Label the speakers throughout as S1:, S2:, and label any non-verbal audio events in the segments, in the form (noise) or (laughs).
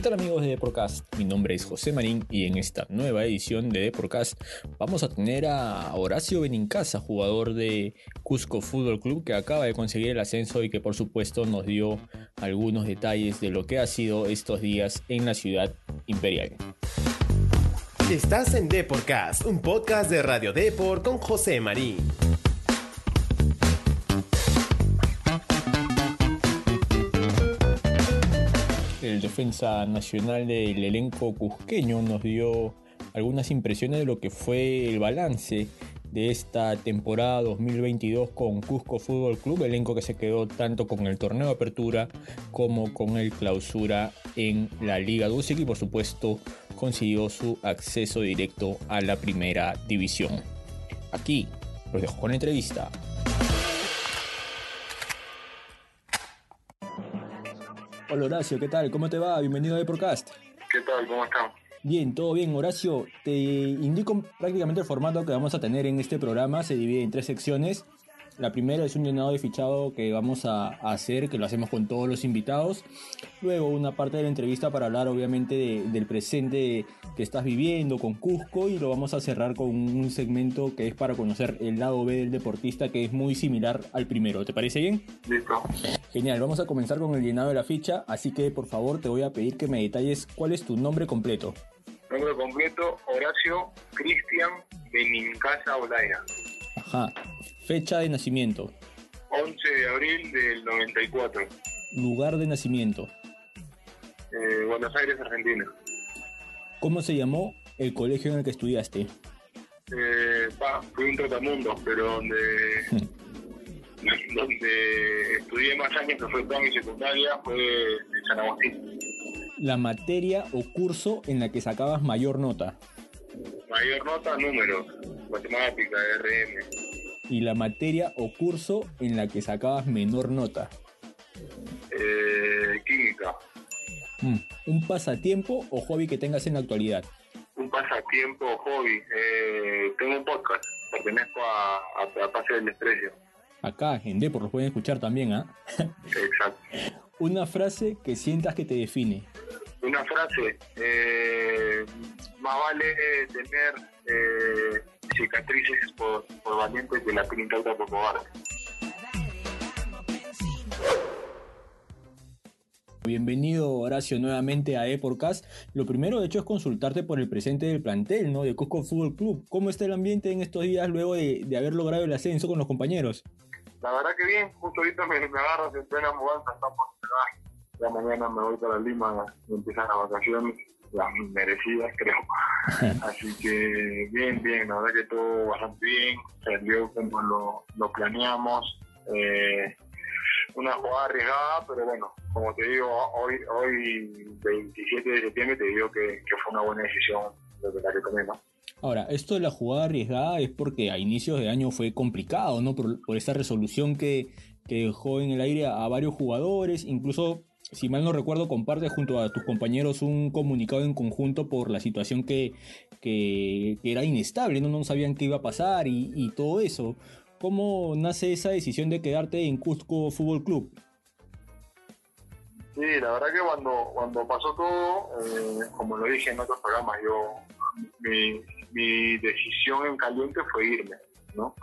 S1: ¿Qué tal amigos de Deporcast? Mi nombre es José Marín y en esta nueva edición de Deporcast vamos a tener a Horacio Benincasa, jugador de Cusco Fútbol Club que acaba de conseguir el ascenso y que por supuesto nos dio algunos detalles de lo que ha sido estos días en la ciudad imperial.
S2: Estás en Deporcast, un podcast de Radio Deport con José Marín.
S1: El defensa nacional del elenco cusqueño nos dio algunas impresiones de lo que fue el balance de esta temporada 2022 con Cusco Fútbol Club, elenco que se quedó tanto con el torneo de apertura como con el clausura en la Liga Dulce y por supuesto consiguió su acceso directo a la primera división. Aquí los dejo con la entrevista. Hola Horacio, ¿qué tal? ¿Cómo te va? Bienvenido a Deporcast.
S3: ¿Qué tal? ¿Cómo están?
S1: Bien, todo bien, Horacio. Te indico prácticamente el formato que vamos a tener en este programa. Se divide en tres secciones. La primera es un llenado de fichado que vamos a, hacer, que lo hacemos con todos los invitados. Luego una parte de la entrevista para hablar obviamente del presente que estás viviendo con Cusco y lo vamos a cerrar con un segmento que es para conocer el lado B del deportista que es muy similar al primero. ¿Te parece bien?
S3: Listo.
S1: Genial, vamos a comenzar con el llenado de la ficha, así que por favor te voy a pedir que me detalles cuál es tu nombre completo.
S3: Nombre completo, Horacio Cristian Benincasa Olaya.
S1: Ajá. Fecha de nacimiento.
S3: 11 de abril del 94.
S1: Lugar de nacimiento.
S3: Eh, Buenos Aires, Argentina.
S1: ¿Cómo se llamó el colegio en el que estudiaste?
S3: Eh, fui un trotamundo, pero donde, (laughs) donde estudié más años, que fue toda mi secundaria, fue en San Agustín.
S1: La materia o curso en la que sacabas mayor nota.
S3: Mayor nota, números, matemática, RM.
S1: Y la materia o curso en la que sacabas menor nota.
S3: Eh, química.
S1: Mm, ¿Un pasatiempo o hobby que tengas en la actualidad?
S3: Un pasatiempo, hobby. Eh, tengo un podcast. Pertenezco a, a, a Pase del Desprecio.
S1: Acá en Depor los pueden escuchar también, ¿ah? (laughs)
S3: Exacto.
S1: Una frase que sientas que te define.
S3: Una frase. Eh, más vale tener eh, cicatrices por, por valiente que la pinta otra por cobarde.
S1: Bienvenido Horacio nuevamente a Eporcast. Lo primero de hecho es consultarte por el presente del plantel, ¿no? De Cusco Fútbol Club. ¿Cómo está el ambiente en estos días luego de, de haber logrado el ascenso con los compañeros?
S3: La verdad que bien, justo ahorita me, me agarras en plena mudanza, estamos ah, ya mañana me voy para Lima y empiezan las vacaciones, las merecidas creo. (laughs) Así que bien, bien, la verdad que todo bastante bien, salió como lo, lo planeamos. Eh, una jugada arriesgada, pero bueno, como te digo, hoy, hoy 27 de septiembre te digo que, que fue una buena decisión de la que tomé, ¿no?
S1: Ahora, esto de la jugada arriesgada es porque a inicios de año fue complicado, ¿no? Por, por esta resolución que, que, dejó en el aire a, a, varios jugadores, incluso, si mal no recuerdo, compartes junto a tus compañeros un comunicado en conjunto por la situación que, que, era inestable, ¿no? No sabían qué iba a pasar y, todo eso. ¿Cómo nace esa decisión de quedarte en Cusco Fútbol Club?
S3: Sí, la verdad que cuando, cuando pasó todo, eh, como lo dije en otros programas, yo mi, mi decisión en caliente fue irme, ¿no?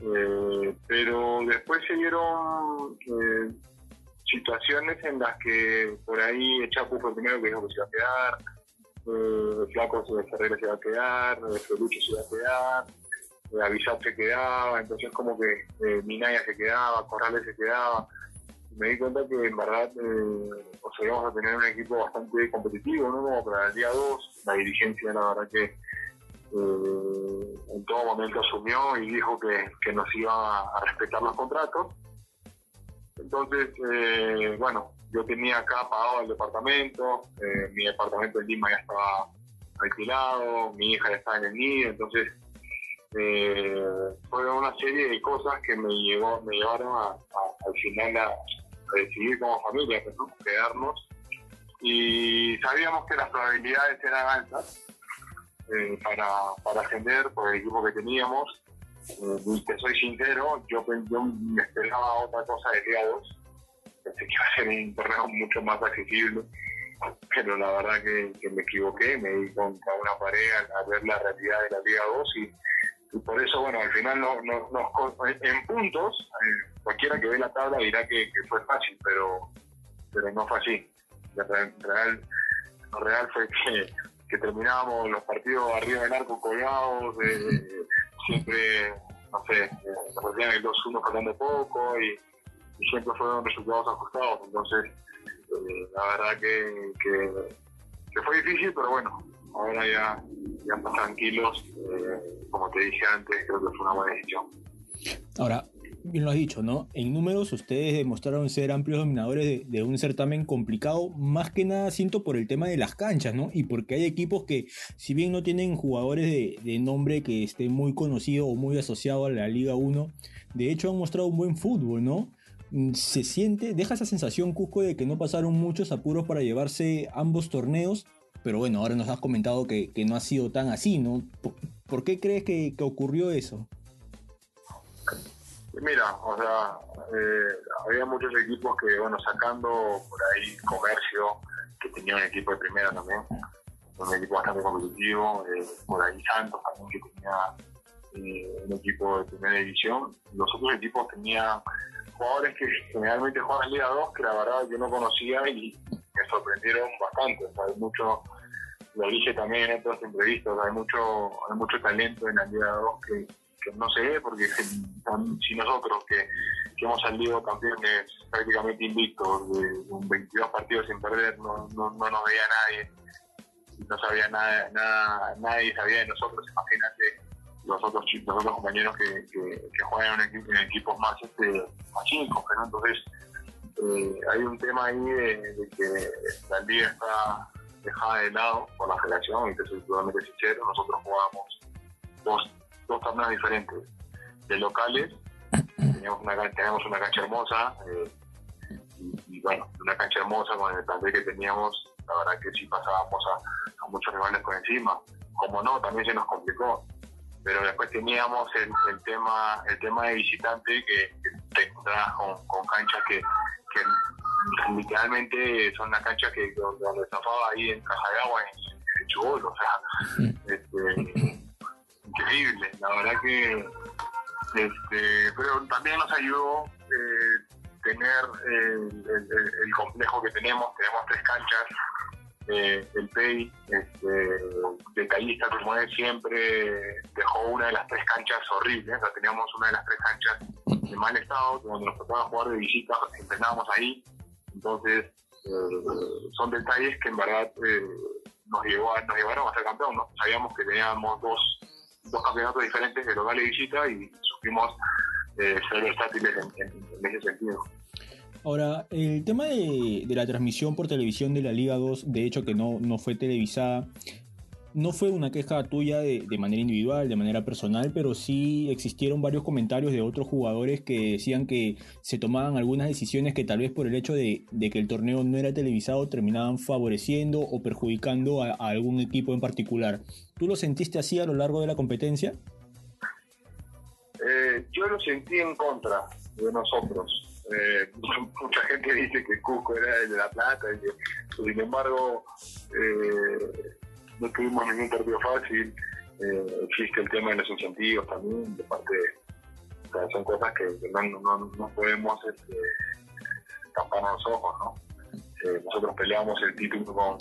S3: Eh, pero después se dieron eh, situaciones en las que por ahí el Chapu fue el primero que dijo que se iba a quedar, eh, Flaco Ferreira se iba a quedar, Felucho se iba a quedar, Avisar se quedaba, entonces como que eh, Minaya se quedaba, Corrales se quedaba. Me di cuenta que en verdad eh, o sea, íbamos a tener un equipo bastante competitivo, ¿no? Como para el día 2, la dirigencia la verdad que eh, en todo momento asumió y dijo que, que nos iba a respetar los contratos. Entonces, eh, bueno, yo tenía acá pagado el departamento, eh, mi departamento en Lima ya estaba alquilado, mi hija ya estaba en el nido, entonces eh, fueron una serie de cosas que me llevó me llevaron a, al final a, a, decidir como familia pues, ¿no? quedarnos y sabíamos que las probabilidades eran altas eh, para, para ascender por el equipo que teníamos eh, te soy sincero yo, yo me esperaba otra cosa de día 2 pensé que iba a ser un torneo mucho más accesible pero la verdad que, me equivoqué, me di contra una pared al, ver la realidad de la Liga 2 y, por eso, bueno, al final no, no, en puntos, eh, cualquiera que ve la tabla dirá que, fue fácil, pero, pero no fue así. Lo real, lo real fue que, que terminábamos los partidos arriba del arco colgados, siempre, no sé, nos metían el 2-1 faltando poco y, siempre fueron resultados ajustados. Entonces, eh, la verdad que, que, fue difícil, pero bueno, ahora ya, ya más tranquilos. Eh, como te dije antes, creo que fue una buena decisión.
S1: Ahora, bien lo has dicho, ¿no? En números ustedes demostraron ser amplios dominadores de, un certamen complicado, más que nada siento por el tema de las canchas, ¿no? Y porque hay equipos que, si bien no tienen jugadores de, nombre que esté muy conocido o muy asociado a la Liga 1, de hecho han mostrado un buen fútbol, ¿no? Mm, se siente, deja esa sensación, Cusco, de que no pasaron muchos apuros para llevarse ambos torneos, pero bueno, ahora nos has comentado que, no ha sido tan así, ¿no? ¿Por, qué crees que ocurrió eso?
S3: Mira, o sea, eh, había muchos equipos que, bueno, sacando por ahí comercio, que tenía un equipo de primera también, un equipo bastante competitivo, eh, por ahí Santos también que tenía eh, un equipo de primera división. Los otros equipos tenían jugadores que generalmente juegan en Liga 2, que la verdad yo no conocía y me sorprendieron bastante. hay mucho, lo dije también en otras entrevistas, hay mucho, hay mucho talento en la Liga 2 que que no se ve, porque si nosotros que, hemos salido campeones prácticamente invictos, de, un 22 partidos sin perder, no, no, no nos veía nadie, no sabía nada, nada, nadie sabía de nosotros, imagínate los otros, los otros compañeros que, que, juegan en, equipos más, este, más chicos, entonces eh, hay un tema ahí de, que la liga está dejada de lado por la federación, y te soy totalmente sincero, nosotros jugamos dos dos torneos diferentes. De locales, teníamos una, teníamos una cancha hermosa, eh, y, bueno, una cancha hermosa con el plantel que teníamos, la verdad que sí pasábamos a, muchos rivales por encima. Como no, también se nos complicó. Pero después teníamos el, el tema el tema de visitante que, te encontrabas con, canchas que, literalmente son las canchas que donde, donde ahí en Caja de Agua, en, en Chubolo, o sea, este, increíble. La verdad que, este, pero también nos ayudó eh, tener el, complejo que tenemos. Tenemos tres canchas. Eh, el PEI, este, detallista como es, siempre dejó una de las tres canchas horribles. O teníamos una de las tres canchas de mal estado, donde nos tocaba jugar de visita, entrenábamos ahí. Entonces, eh, son detalles que en verdad nos, llevó nos llevaron a ser campeón. ¿no? Sabíamos que teníamos dos dos campeonatos diferentes de local y visita y supimos eh, ser versátiles en, ese sentido.
S1: Ahora, el tema de, la transmisión por televisión de la Liga 2, de hecho que no, no fue televisada, no fue una queja tuya de, manera individual, de manera personal, pero sí existieron varios comentarios de otros jugadores que decían que se tomaban algunas decisiones que tal vez por el hecho de, que el torneo no era televisado terminaban favoreciendo o perjudicando a, algún equipo en particular. ¿Tú lo sentiste así a lo largo de la competencia?
S3: Eh, yo lo sentí en contra de nosotros. Eh, (laughs) mucha gente dice que Cusco era el de La Plata, sin embargo, eh, no tuvimos ningún partido fácil. Eh, existe el tema de los incentivos también, de parte, son cosas que, no, podemos este, taparnos los ojos, ¿no? Eh, nosotros peleamos el título con,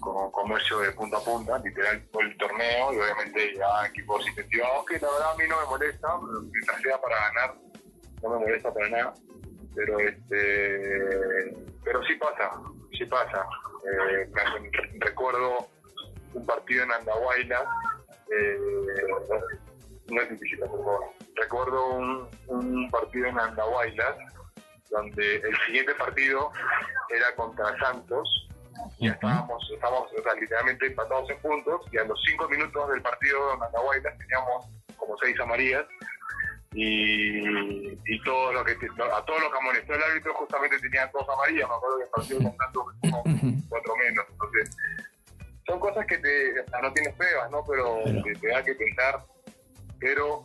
S3: con comercio de punta a punta, literal por el torneo, y obviamente ya equipos incentivados, que la verdad a mí no me molesta, mientras sea para ganar, no me molesta para nada, pero este pero sí pasa, sí pasa. Eh, recuerdo un partido en Andahuayla, eh, no es difícil, por favor. Recuerdo un, un partido en Andahuaylas donde el siguiente partido era contra Santos y estábamos, estábamos literalmente empatados en puntos y a los cinco minutos del partido en Andahuaylas teníamos como seis amarillas y, y todo lo que a todos los que amonestó el árbitro justamente tenían dos amarillas, me acuerdo que el partido con Santos como cuatro menos, entonces son cosas que te, no tienes pruebas, ¿no? Pero, te, da que pensar. Pero,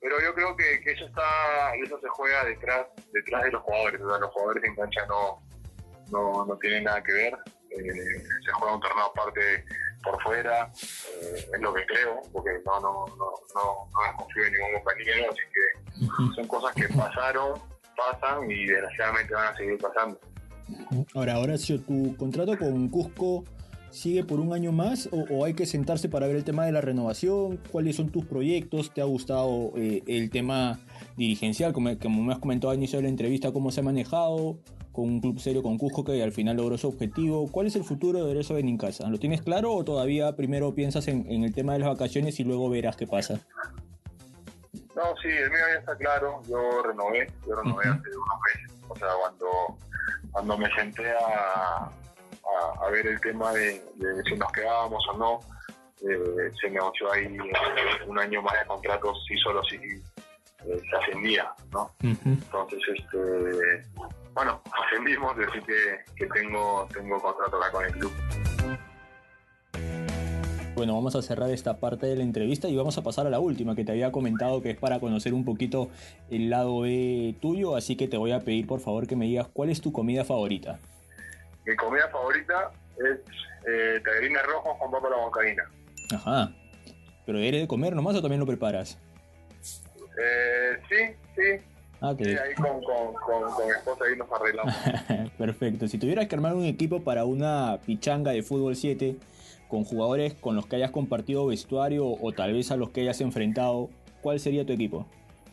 S3: pero yo creo que, que, eso está, eso se juega detrás, detrás de los jugadores. O sea, los jugadores en cancha no, no, no tienen nada que ver. eh, se juega un torneo aparte por fuera, eh, es lo que creo, porque no, no, no, no, no confío en ningún compañero, así que son cosas que pasaron, pasan y desgraciadamente van a seguir pasando.
S1: Ahora, Horacio, tu contrato con Cusco sigue por un año más o, hay que sentarse para ver el tema de la renovación? ¿Cuáles son tus proyectos? ¿Te ha gustado eh, el tema dirigencial? Como, como, me has comentado al inicio de la entrevista, cómo se ha manejado con un club serio con Cusco que al final logró su objetivo. ¿Cuál es el futuro de Derecho casa ¿Lo tienes claro o todavía primero piensas en, el tema de las vacaciones y luego verás qué pasa?
S3: No, sí, el mío ya está claro. Yo renové, yo renové hace unos meses. O sea, cuando, cuando me senté a, a, ver el tema de, si nos quedábamos o no. Eh, se negoció ahí un año más de contrato si solo si eh, se ascendía, ¿no? Entonces, este, bueno, ascendimos, decir que, que tengo, tengo contrato acá con el club.
S1: Bueno, vamos a cerrar esta parte de la entrevista y vamos a pasar a la última que te había comentado que es para conocer un poquito el lado B tuyo, así que te voy a pedir por favor que me digas cuál es tu comida favorita.
S3: Mi comida favorita es eh, tallarines rojos con papa a la bancaína.
S1: Ajá. ¿Pero eres de comer nomás o también lo preparas?
S3: Eh, sí, sí. Ah, sí, ahí con, con, con, mi esposa ahí nos arreglamos. (laughs)
S1: Perfecto. Si tuvieras que armar un equipo para una pichanga de fútbol 7 con jugadores con los que hayas compartido vestuario o tal vez a los que hayas enfrentado, ¿cuál sería tu equipo?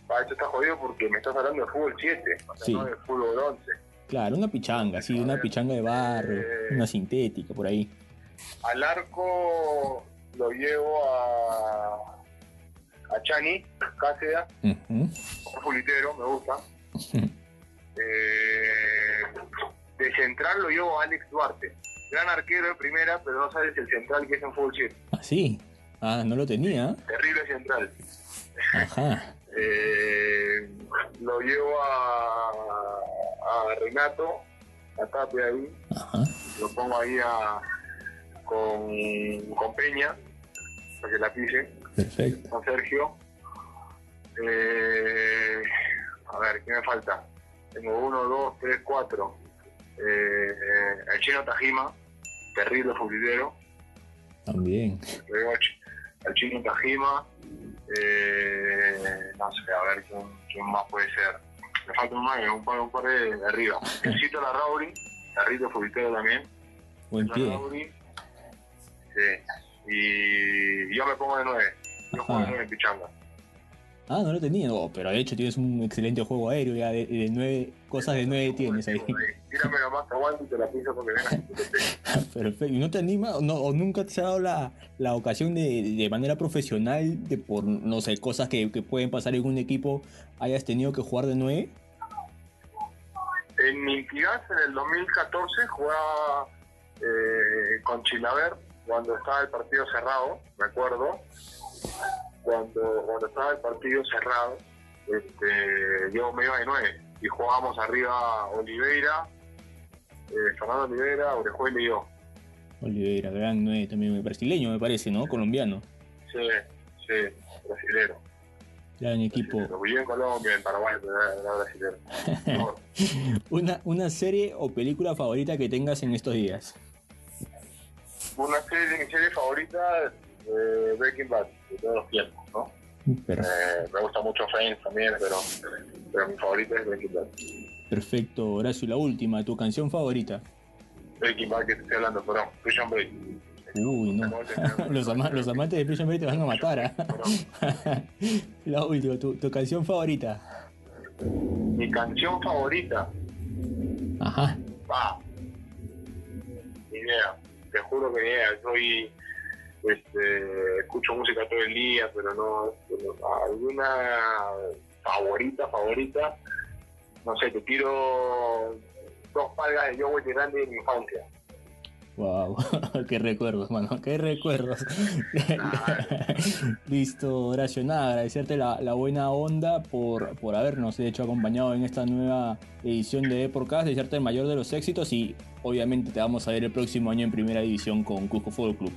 S3: Ah, esto está jodido porque me estás hablando de fútbol 7, sí. no de fútbol 11.
S1: Claro, una pichanga, sí, una pichanga de barro, eh, una sintética por ahí.
S3: Al arco lo llevo a, a Chani, Cáceres, un fulitero, me gusta. (laughs) eh, de central lo llevo a Alex Duarte, gran arquero de primera, pero no sabes el central que es en fútbol 7.
S1: Ah, sí. Ah, no lo tenía.
S3: Terrible central.
S1: Ajá.
S3: eh, lo llevo a, a Renato, a Tapia ahí, lo pongo ahí a, con, con Peña, para que la pise,
S1: Perfecto.
S3: con Sergio. Eh, a ver, ¿qué me falta? Tengo uno, dos, tres, cuatro. Eh, el chino Tajima, terrible futbolero.
S1: También.
S3: Luego el chino Tajima. Eh, no sé, a ver quién, quién más puede ser me falta un mago, un par, un par de, arriba. (laughs) Necesito la Rauri, Carrito Fulitero también.
S1: Buen pie.
S3: sí. Y yo me pongo de nueve. Yo juego de nueve en pichanga.
S1: Ah, no lo tenía, pero de hecho tienes un excelente juego aéreo, ya de, de nueve, cosas de nueve tienes ahí.
S3: Tírame nomás, te aguanto y te la piso porque. (laughs)
S1: Perfecto, ¿y no te anima, no, o nunca te ha dado la, la ocasión de, de manera profesional, de por, no sé, cosas que, que pueden pasar en un equipo, hayas tenido que jugar de nueve?
S3: En Mintigas, en el 2014, jugaba eh, con Chilaver cuando estaba el partido cerrado, me acuerdo. Cuando, cuando estaba el partido cerrado, este, yo me iba de nueve y jugábamos arriba Oliveira, eh, Fernando Oliveira, Orejuela y yo.
S1: Oliveira, gran nueve también brasileño me parece, ¿no? Colombiano.
S3: Sí, sí, brasilero.
S1: Gran equipo.
S3: Viví en Colombia, en Paraguay, pero era,
S1: brasilero. (laughs) una, ¿Una serie o película favorita que tengas en estos días?
S3: Una serie, mi serie favorita, eh, Breaking Bad, de todos los tiempos, ¿no? Eh, me gusta mucho Friends también, pero, pero mi favorita es Breaking Bad.
S1: Perfecto, Horacio, la última, ¿tu canción favorita?
S3: Breaking Bad, que te estoy hablando, perdón, Prison Break.
S1: Uy, no. (laughs) los, los, amantes de Prison Break te van a matar. ¿eh? (laughs) la última, ¿tu, ¿tu, canción favorita?
S3: Mi canción favorita.
S1: Ajá.
S3: Ah, ni idea. Te juro que ni idea. Soy. Este, escucho música todo el día, pero no, alguna favorita, favorita, no sé, te tiro dos palgas de Joe Grande de mi infancia.
S1: Wow, (laughs) qué recuerdos, mano, qué recuerdos. (laughs) Listo, Horacio, nada, agradecerte la, buena onda por, por habernos hecho acompañado en esta nueva edición de Podcast, desearte el mayor de los éxitos y obviamente te vamos a ver el próximo año en primera división con Cusco Fútbol Club.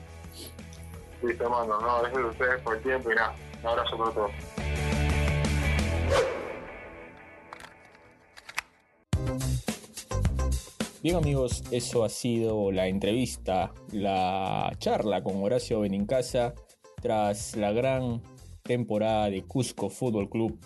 S3: Un abrazo para todos.
S1: Bien amigos, eso ha sido la entrevista, la charla con Horacio Benincasa tras la gran temporada de Cusco Fútbol Club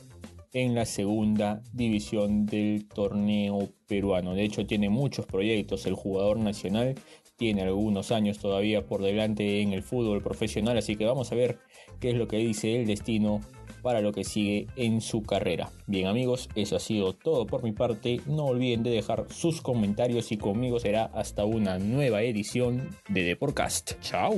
S1: en la segunda división del torneo peruano. De hecho, tiene muchos proyectos el jugador nacional, tiene algunos años todavía por delante en el fútbol profesional, así que vamos a ver qué es lo que dice el destino para lo que sigue en su carrera. Bien amigos, eso ha sido todo por mi parte. No olviden de dejar sus comentarios y conmigo será hasta una nueva edición de The Podcast. Chao.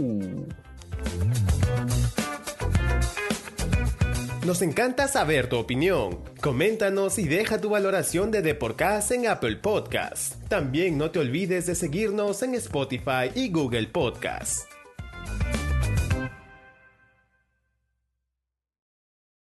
S2: Nos encanta saber tu opinión. Coméntanos y deja tu valoración de Deporcast en Apple Podcast. También no te olvides de seguirnos en Spotify y Google Podcast.